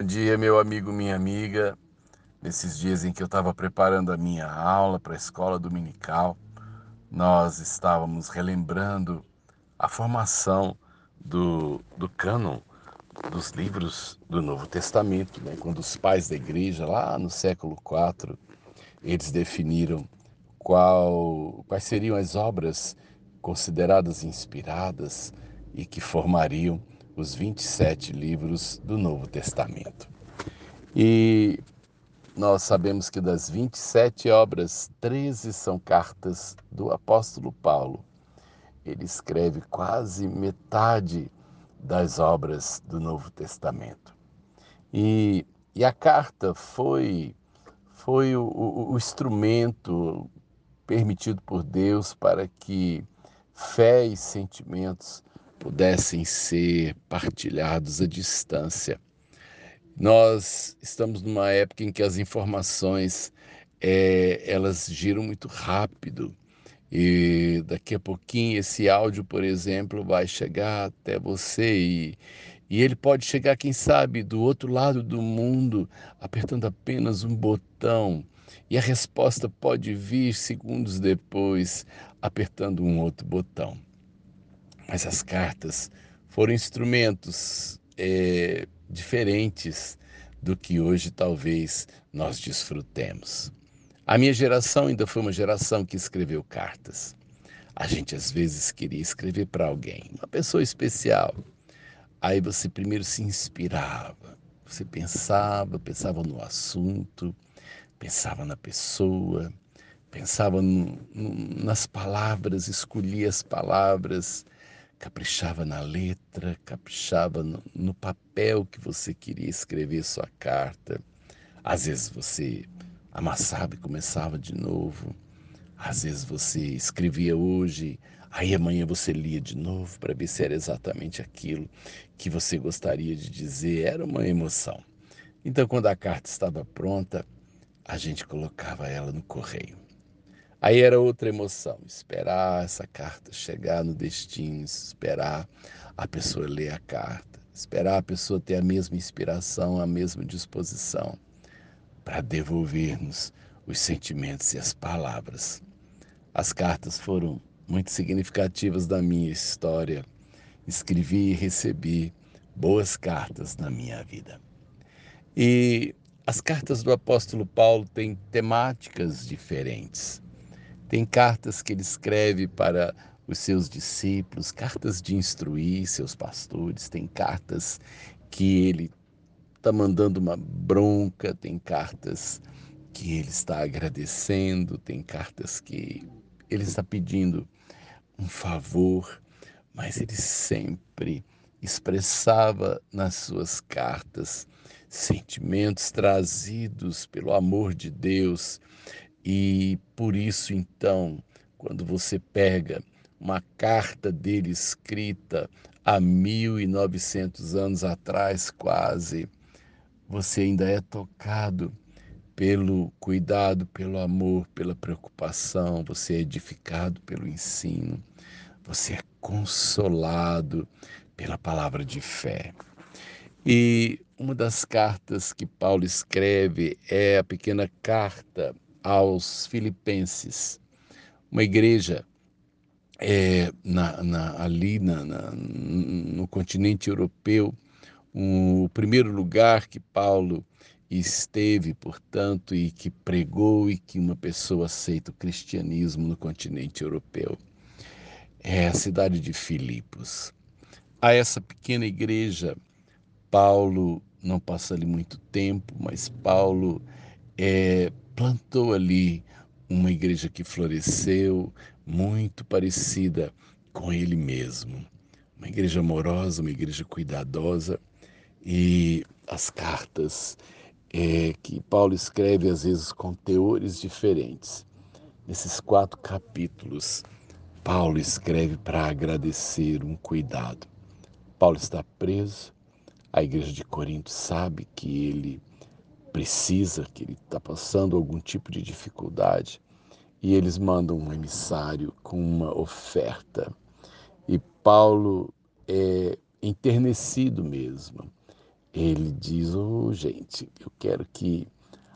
Bom dia, meu amigo, minha amiga. Nesses dias em que eu estava preparando a minha aula para a escola dominical, nós estávamos relembrando a formação do, do cânon dos livros do Novo Testamento, né? quando os pais da igreja, lá no século IV, eles definiram qual, quais seriam as obras consideradas inspiradas e que formariam os 27 livros do Novo Testamento. E nós sabemos que das 27 obras, 13 são cartas do apóstolo Paulo. Ele escreve quase metade das obras do Novo Testamento. E, e a carta foi, foi o, o, o instrumento permitido por Deus para que fé e sentimentos pudessem ser partilhados à distância. Nós estamos numa época em que as informações é, elas giram muito rápido e daqui a pouquinho esse áudio, por exemplo, vai chegar até você e, e ele pode chegar, quem sabe, do outro lado do mundo, apertando apenas um botão. E a resposta pode vir segundos depois, apertando um outro botão. Mas as cartas foram instrumentos é, diferentes do que hoje talvez nós desfrutemos. A minha geração ainda foi uma geração que escreveu cartas. A gente às vezes queria escrever para alguém, uma pessoa especial. Aí você primeiro se inspirava, você pensava, pensava no assunto, pensava na pessoa, pensava no, no, nas palavras, escolhia as palavras, caprichava na letra, caprichava no, no, papel que você queria escrever sua carta. Às vezes você amassava e começava de novo. Às vezes você escrevia hoje, aí amanhã você lia de novo para ver se era exatamente aquilo que você gostaria de dizer. Era uma emoção. Então, quando a carta estava pronta, a gente colocava ela no correio. Aí era outra emoção, esperar essa carta chegar no destino, esperar a pessoa ler a carta, esperar a pessoa ter a mesma inspiração, a mesma disposição para devolver-nos os sentimentos e as palavras. As cartas foram muito significativas da minha história. Escrevi e recebi boas cartas na minha vida. E as cartas do apóstolo Paulo têm temáticas diferentes. Tem cartas que ele escreve para os seus discípulos, cartas de instruir seus pastores, tem cartas que ele está mandando uma bronca, tem cartas que ele está agradecendo, tem cartas que ele está pedindo um favor, mas ele sempre expressava nas suas cartas sentimentos trazidos pelo amor de Deus e por isso, então, quando você pega uma carta dele escrita há 1900 anos atrás, quase, você ainda é tocado pelo cuidado, pelo amor, pela preocupação, você é edificado pelo ensino, você é consolado pela palavra de fé. E uma das cartas que Paulo escreve é a pequena carta aos Filipenses, uma igreja é, na, na, ali na, no continente europeu, o primeiro lugar que Paulo esteve, portanto, e que pregou e que uma pessoa aceita o cristianismo no continente europeu. É a cidade de Filipos. A essa pequena igreja, Paulo não passa ali muito tempo, mas Paulo é, plantou ali uma igreja que floresceu, muito parecida com ele mesmo. Uma igreja amorosa, uma igreja cuidadosa. E as cartas é, que Paulo escreve, às vezes, com teores diferentes. Nesses quatro capítulos, Paulo escreve para agradecer um cuidado. Paulo está preso, a igreja de Corinto sabe que ele precisa, que ele está passando algum tipo de dificuldade, e eles mandam um emissário com uma oferta. E Paulo é enternecido mesmo. ele diz: Oh, gente, eu quero que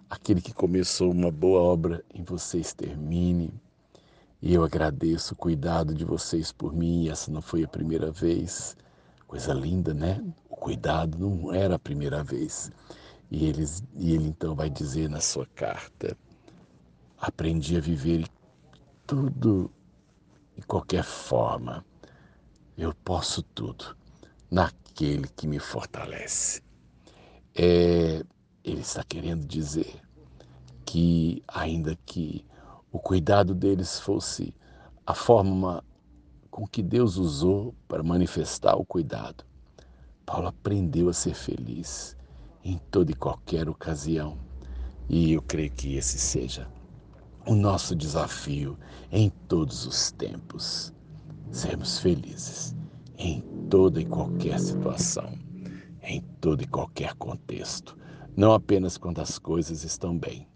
aquele que começou uma boa obra em vocês termine. E eu agradeço o cuidado de vocês por mim. Essa não foi a primeira vez. Coisa linda, né? O cuidado não era a primeira vez. E, eles, e ele então vai dizer na sua carta: Aprendi a viver tudo de qualquer forma. Eu posso tudo naquele que me fortalece. É, ele está querendo dizer que, ainda que o cuidado deles fosse a forma com que Deus usou para manifestar o cuidado, Paulo aprendeu a ser feliz em toda e qualquer ocasião. E eu creio que esse seja o nosso desafio em todos os tempos. Sermos felizes em toda e qualquer situação em todo e qualquer contexto, não apenas quando as coisas estão bem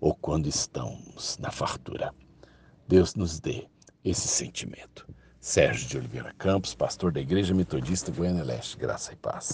ou quando estamos na fartura. Deus nos dê esse sentimento. Sérgio de Oliveira Campos, pastor da Igreja Metodista Goiânia Leste, graça e paz.